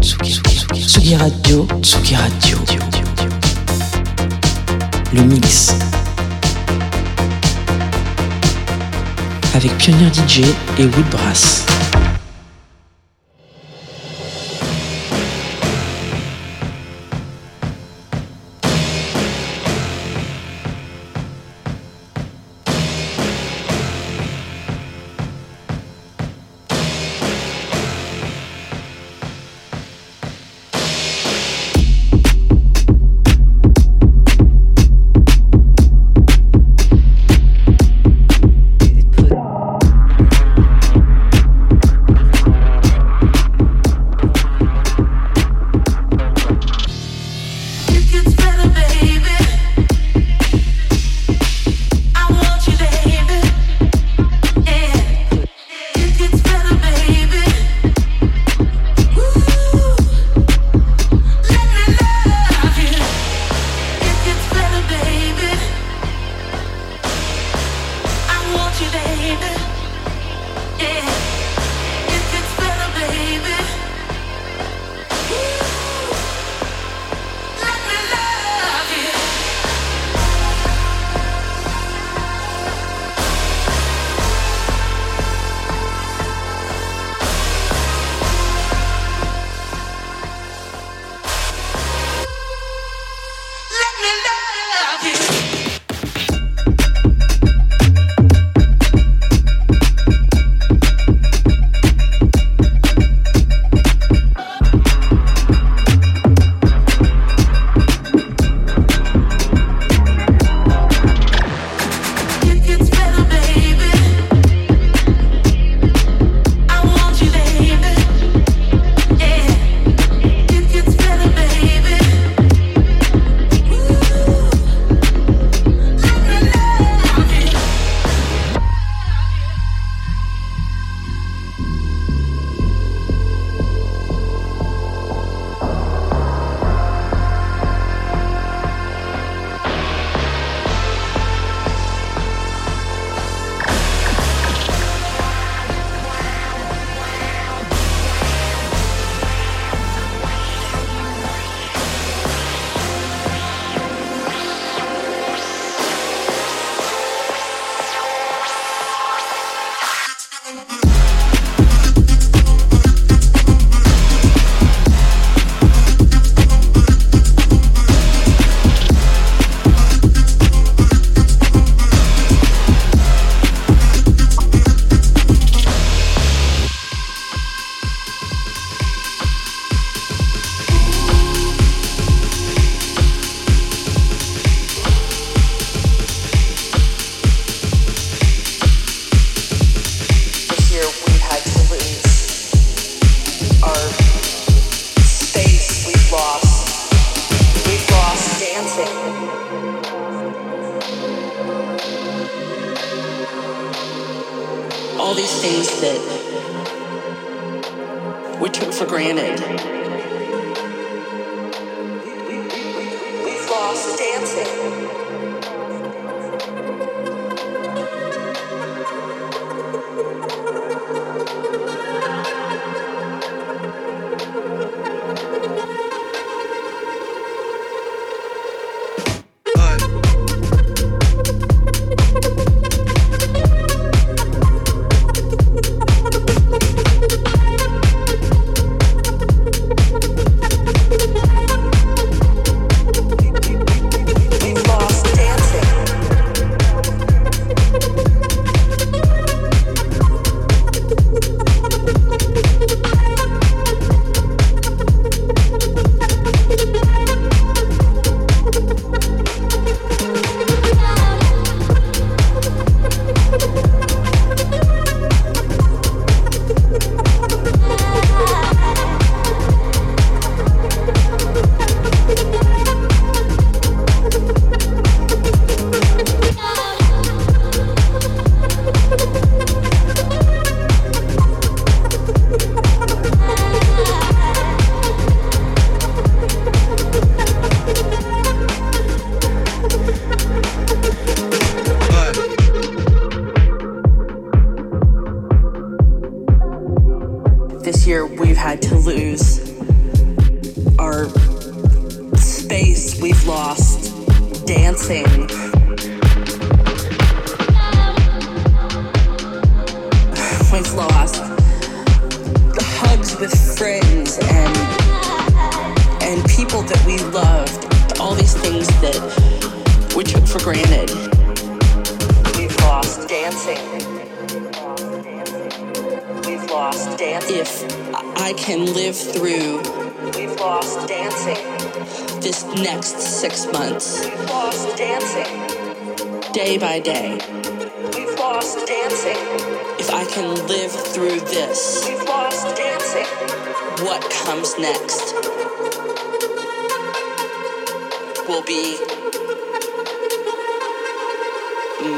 Tsugi Radio, Tsugi Radio. Le mix. Avec Pionnier DJ et Woodbrass. Let's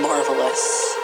marvelous.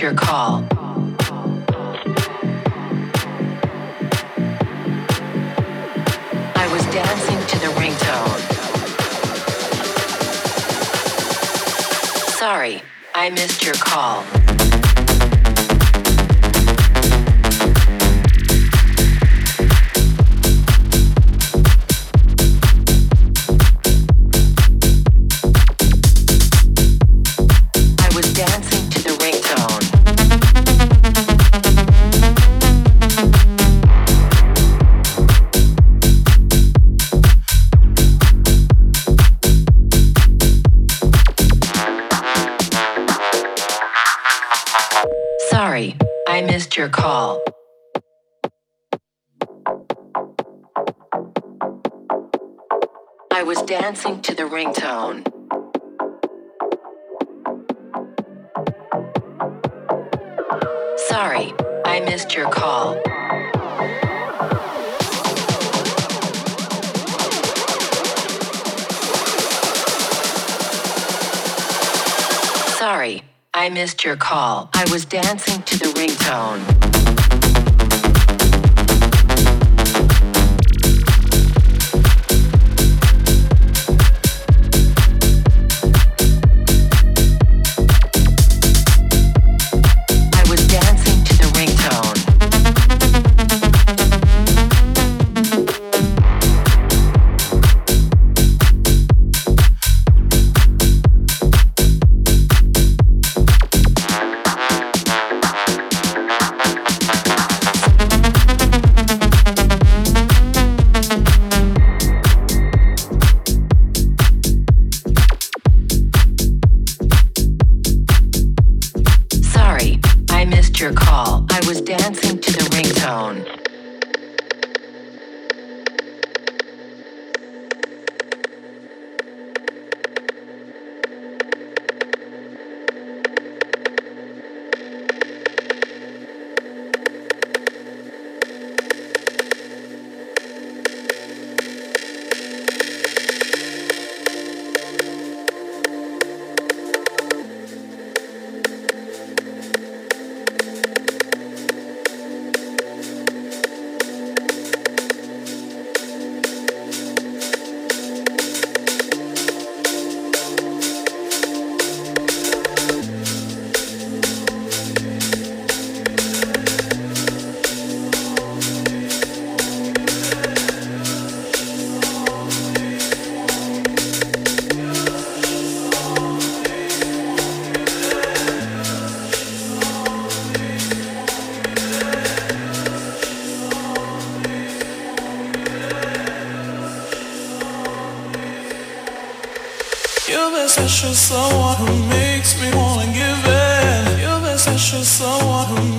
your call. missed your call. I was dancing to the ringtone. You're the special someone who makes me wanna give in. You're the special someone who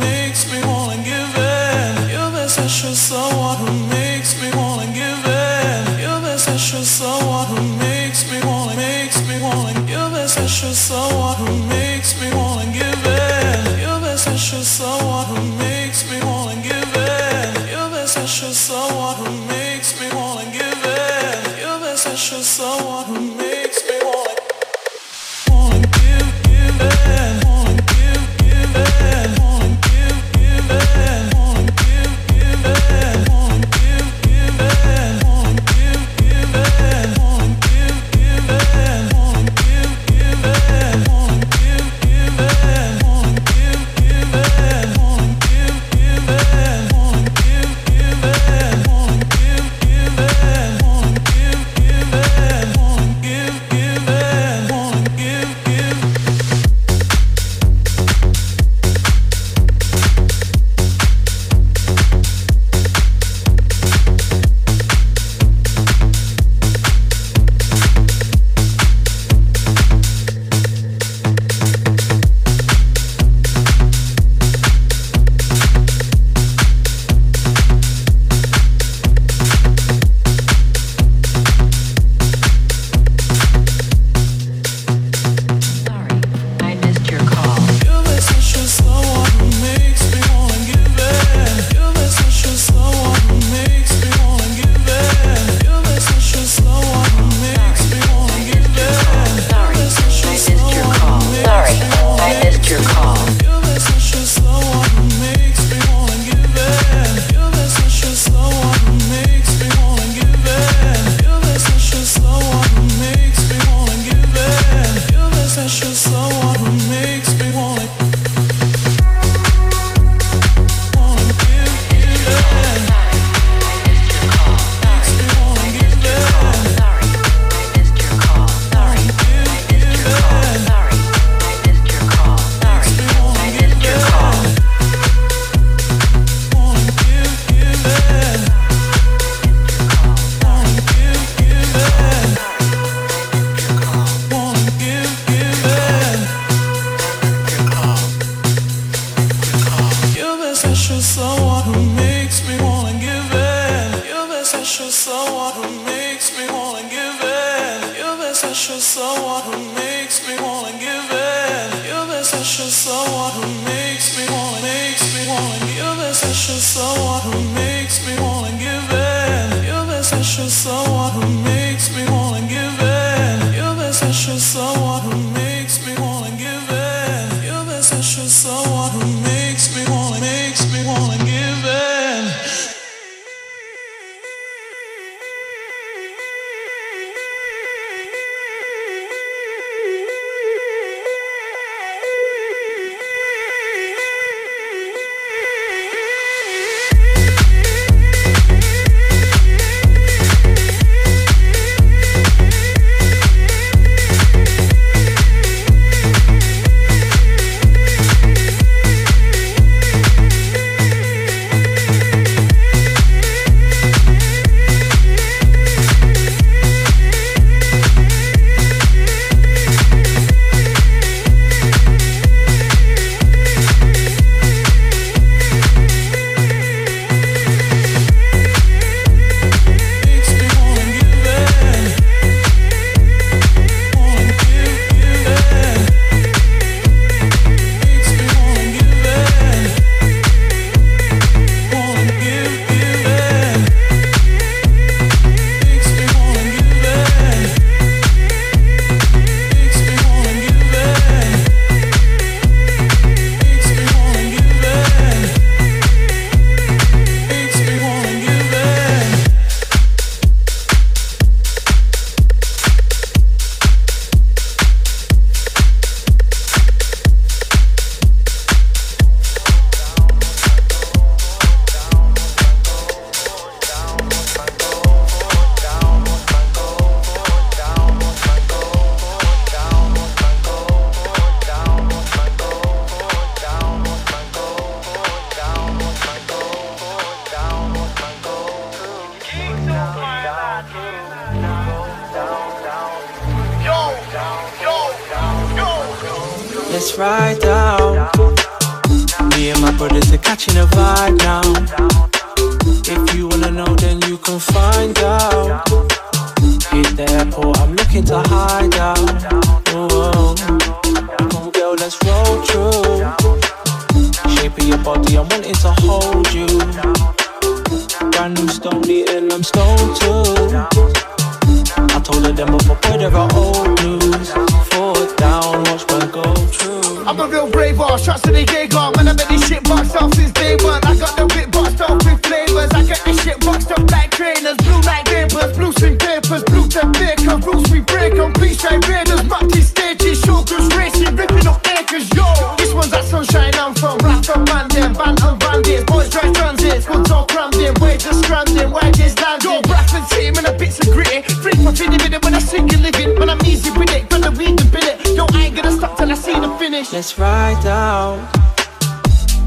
I'm from. Rap from man, them, band and bandits. Boys drive transits, goods all crammed in. Wages stranding, wages landing. Yo, Bradford team and a bits of gritty. Free for feeding minute when I sing and living. When I'm easy with it, from the weed to billet. Yo, I ain't gonna stop till I see the finish. Let's ride out.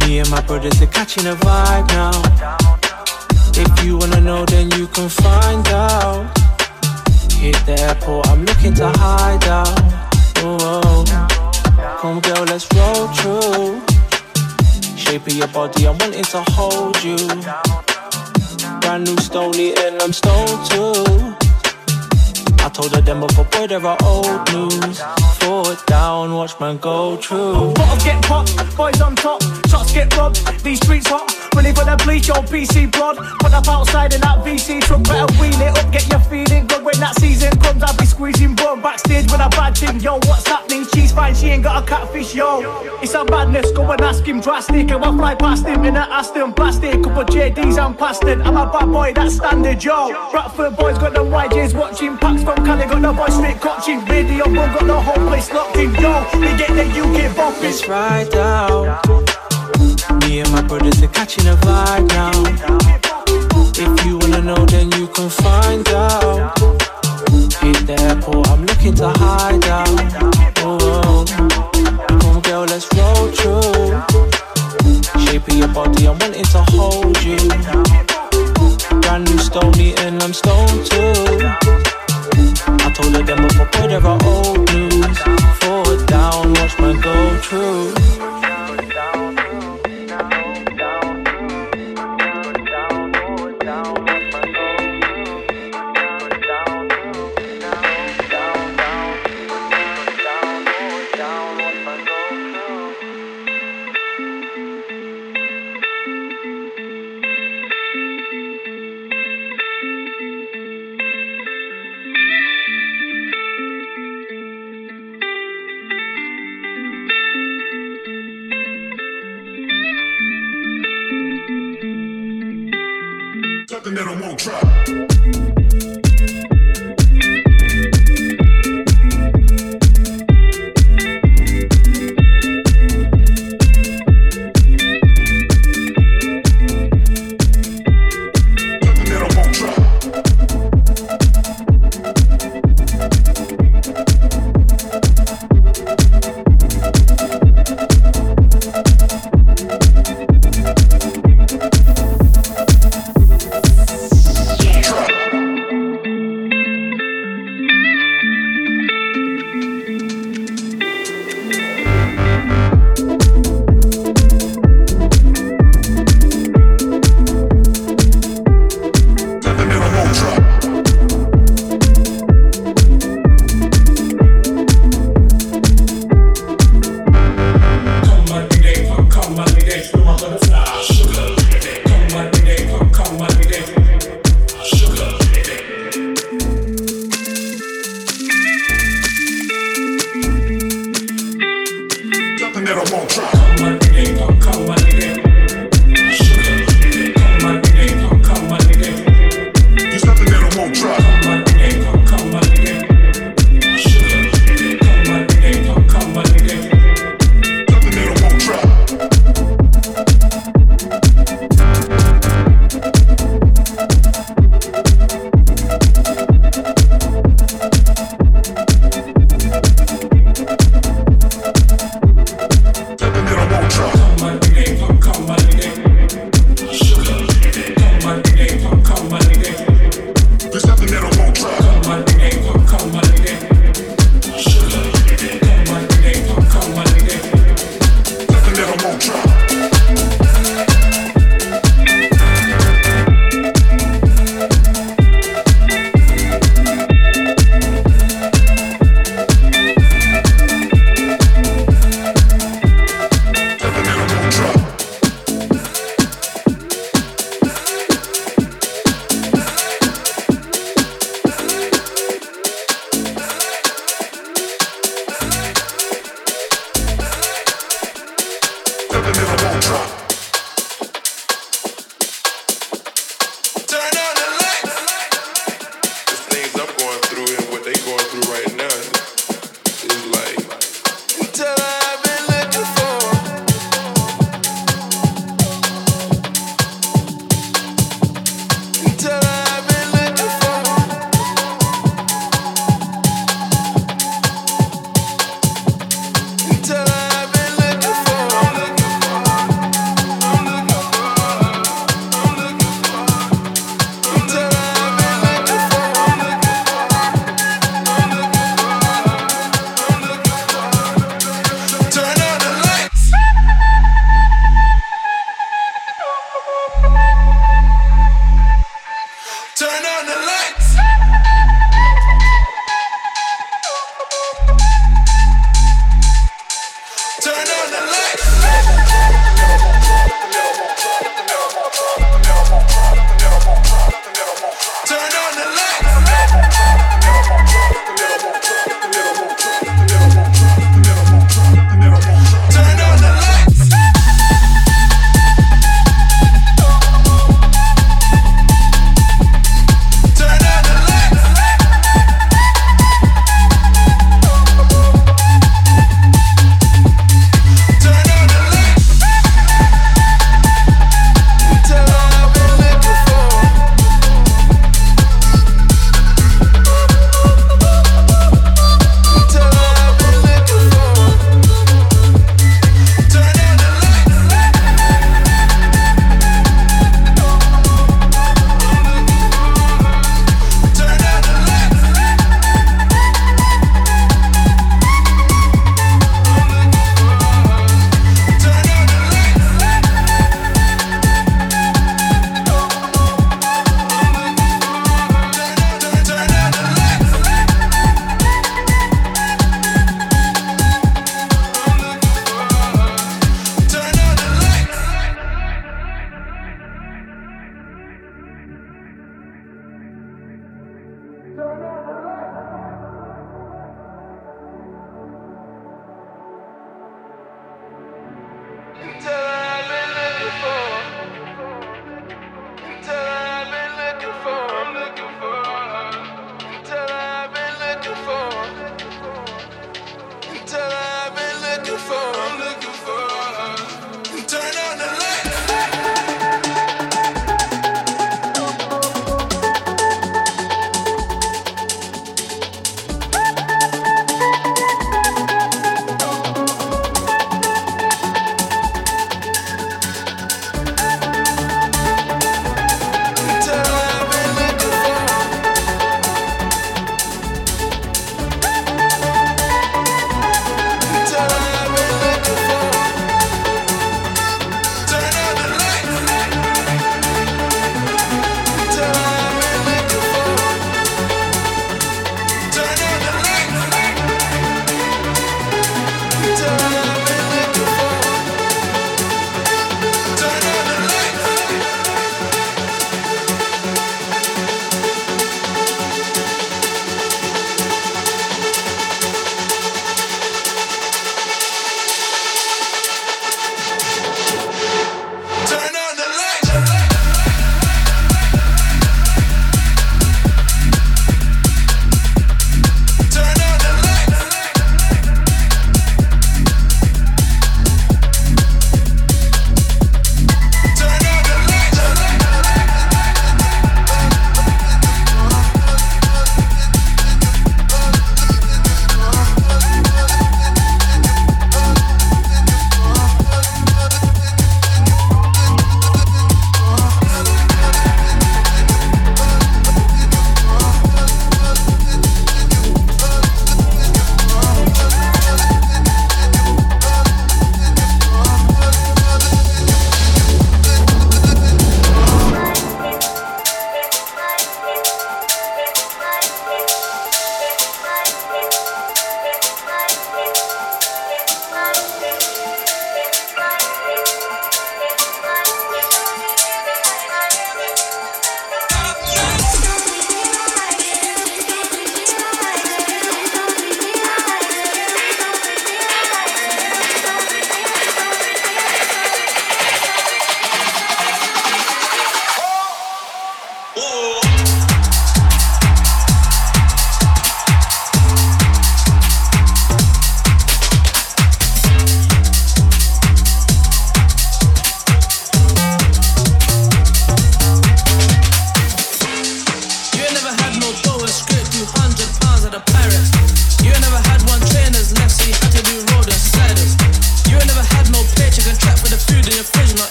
Me and my brothers are catching a vibe now. If you wanna know, then you can find out. Hit the airport, I'm looking to hide out. Oh, oh. come girl, let's roll through. Shape of your body, I'm wanting to hold you. Brand new stone and I'm stone too. I told her them before, boy, there are old news. Foot down, watch man go through. Bottles get popped, boys on top, shots get robbed. These streets hot, ready for the bleach, your PC broad. Put up outside in that VC truck, better wheel it up, get your feeling good when that season comes. I'll be squeezing bum backstage with a bad thing. Yo, what's happening? She's fine, she ain't got a catfish, yo. It's a madness, go and ask him drastic. And I fly past him in an Aston plastic. Couple JDs and plastic. I'm a bad boy, that's standard, yo. Bradford boys got them YJs watching packs from Cali, got the boys straight coaching. Radio one got the whole place locked in, yo. We get the UK bumping. Let's ride out. Me and my brothers are catching a vibe now. If you wanna know, then you can find out. Hit the airport, I'm looking to hide out. Oh, come girl, let's roll through. Shape of your body, I'm wanting to hold you. Brand new stone eating, I'm stone too. I told her them before, boy, there are old news. Forward down, watch man go through.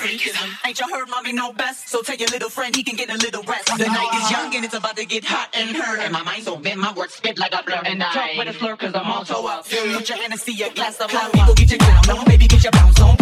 Test. Ain't you heard mommy know best? So tell your little friend he can get a little rest. The night is young and it's about to get hot and hurt. And my mind's so bent, my words spit like a blur. And I talk with a slur cause I'm all so up. Put your hand and see a glass of wine. People get your clown on, baby get your bounce on.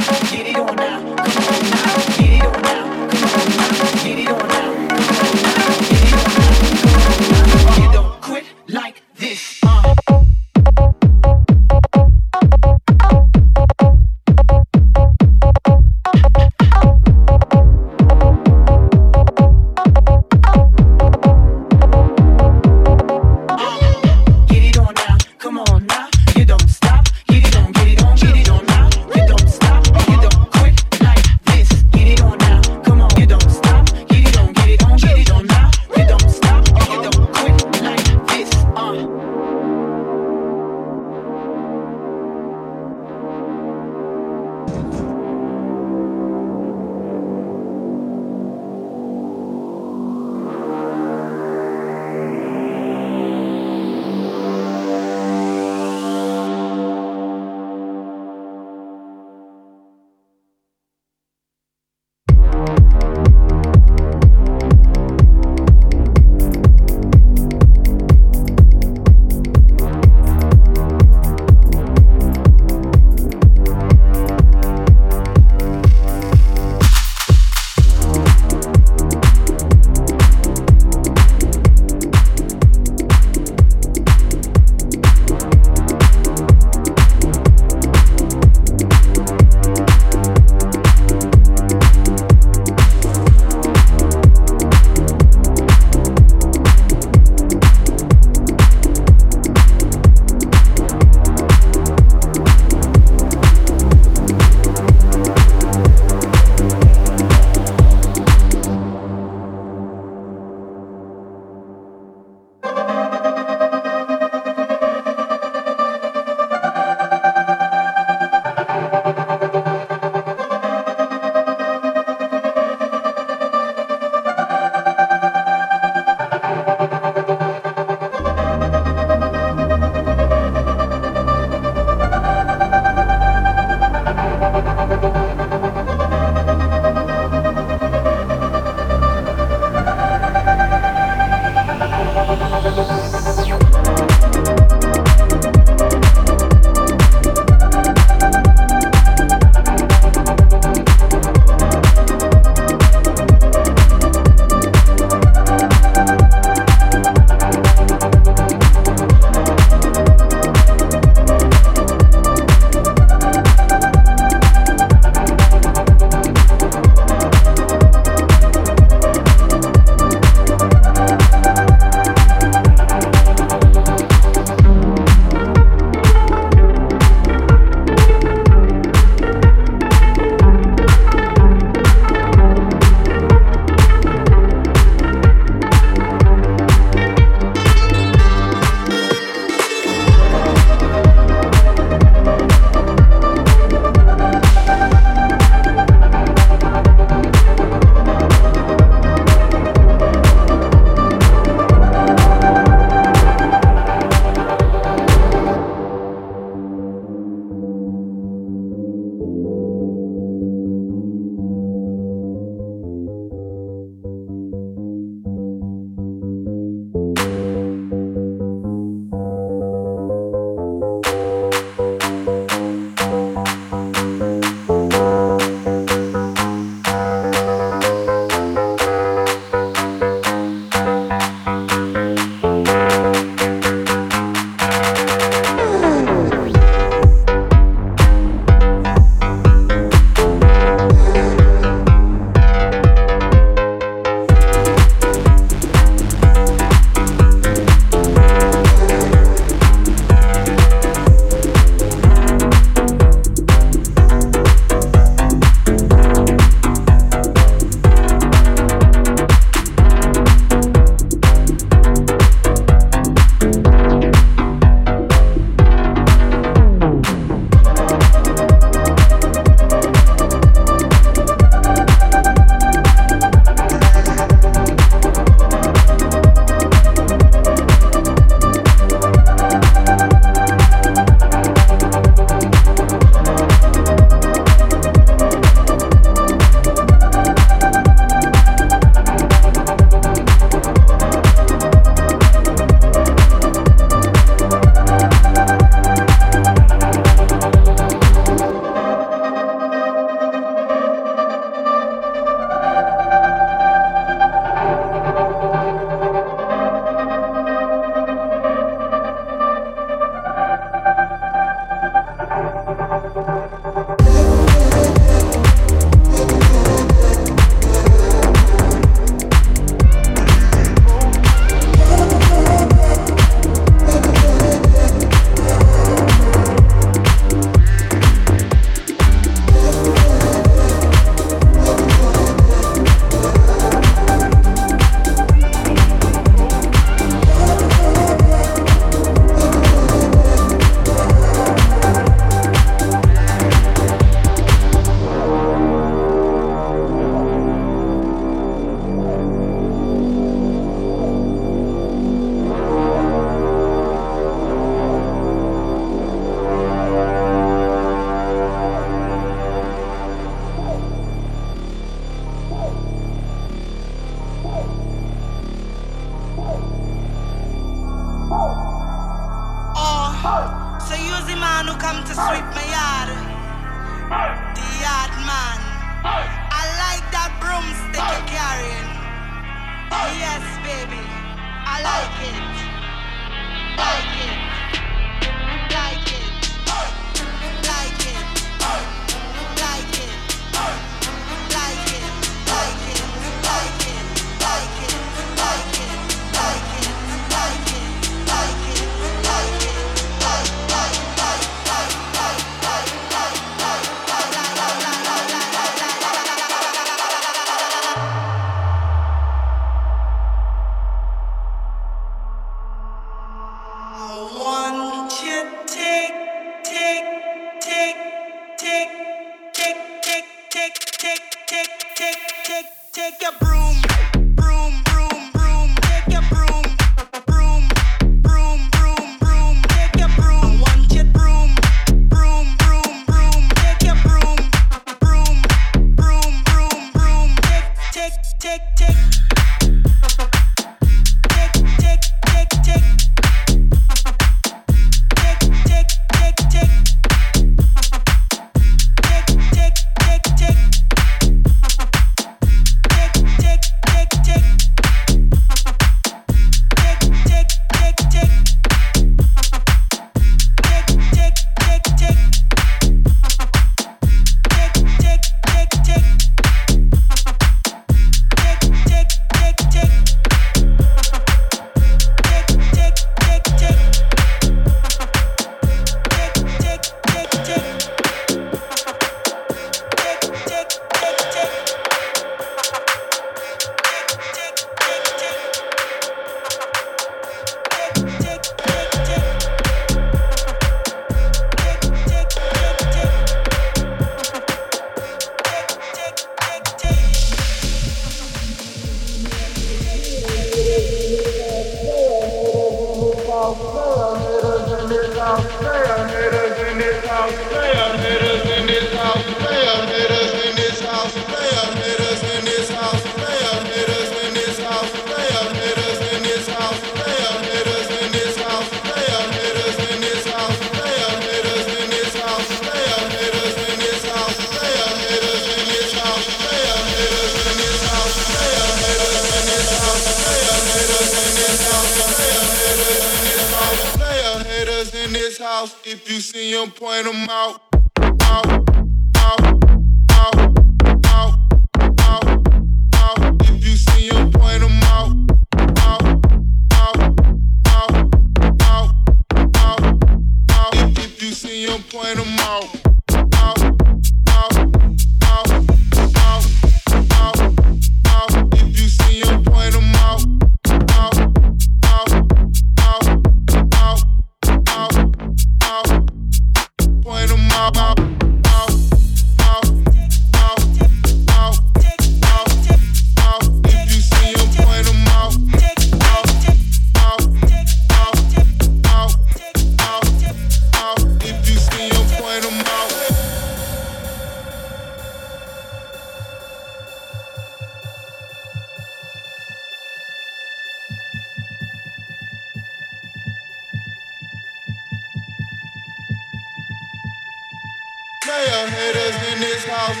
haters in this house.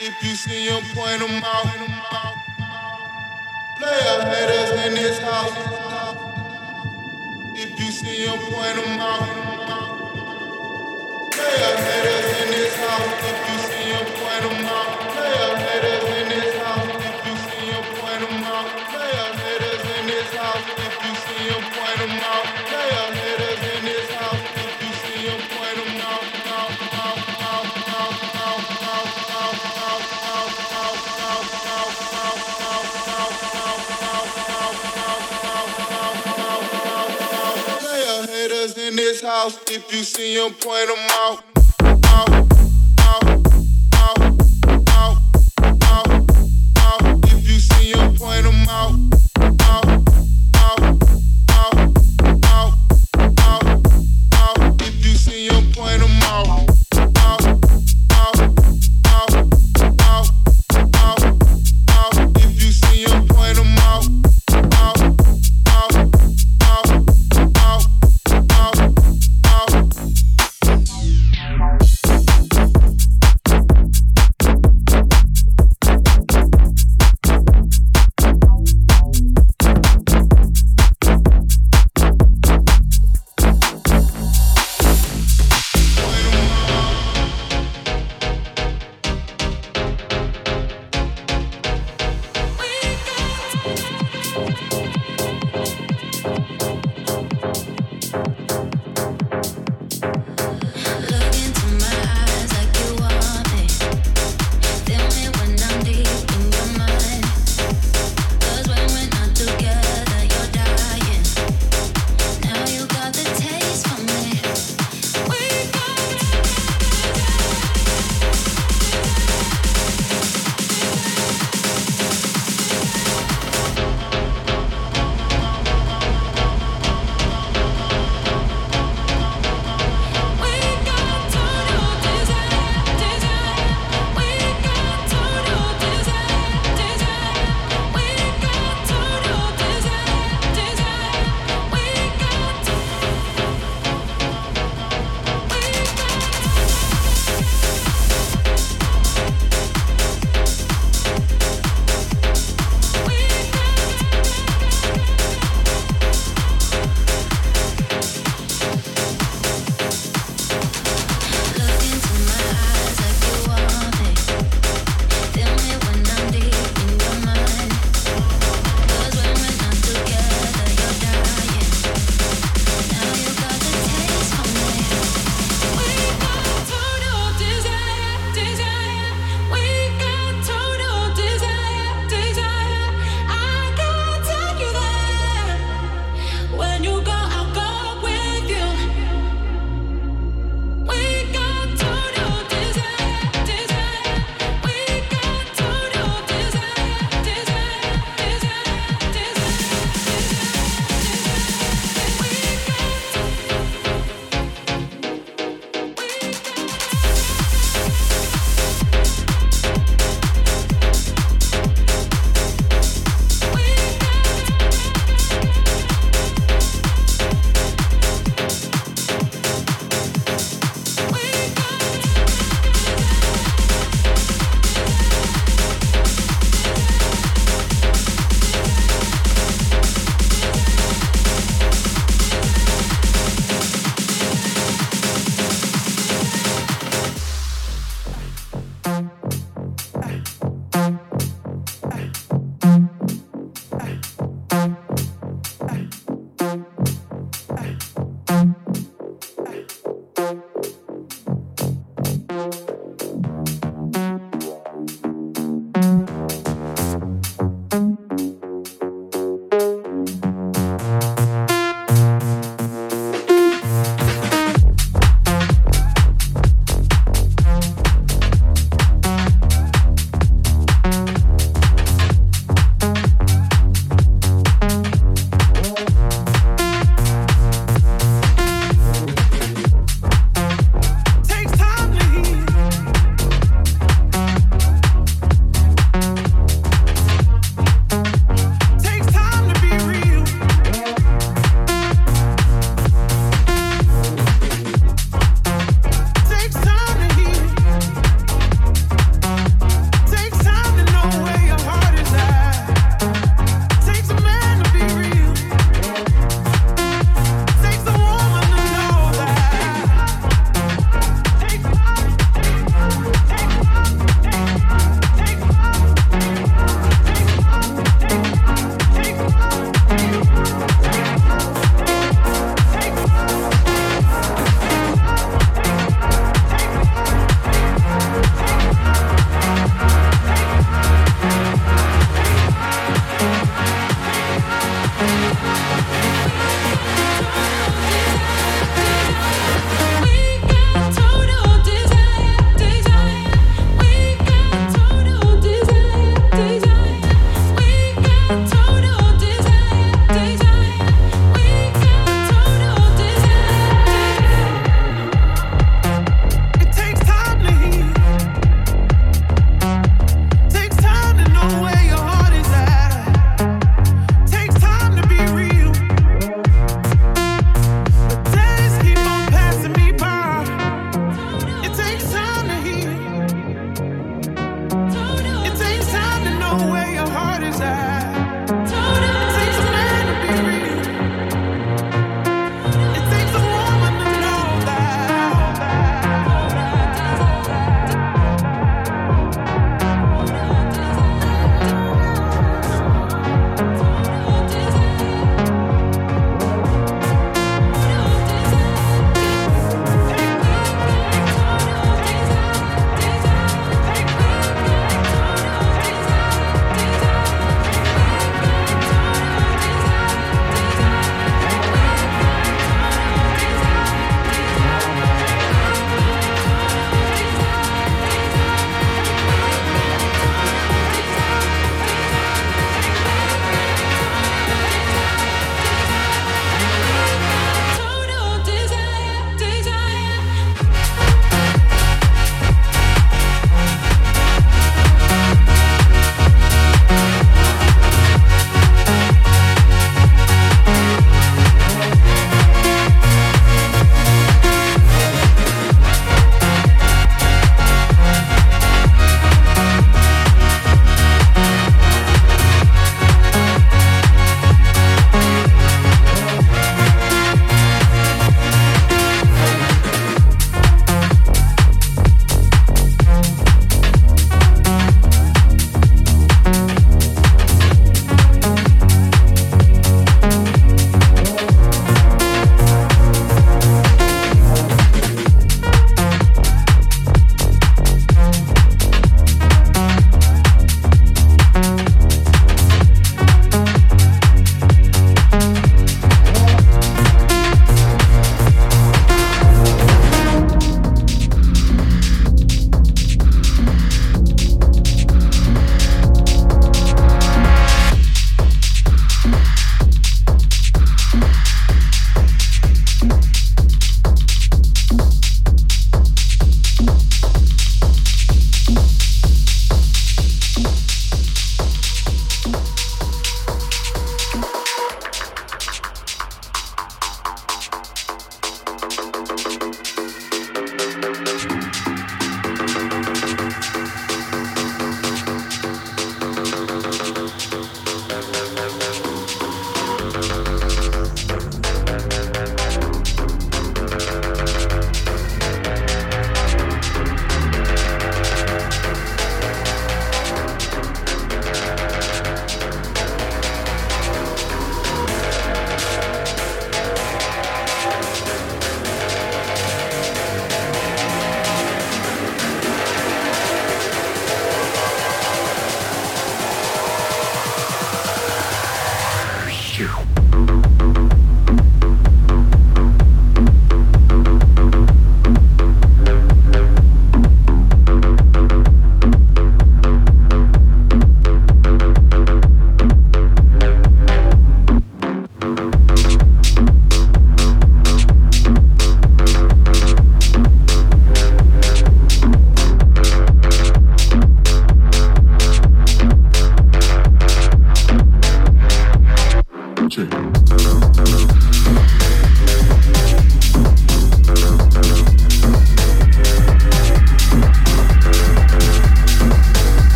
If you see them, point them out. Player haters in this house. If you see them, point them out. Player haters in this house. If you see them, point them out. Player haters in this house. If you see them, out. Player haters in this house. If you see them, point them out. If you see him, point him out.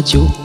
Radio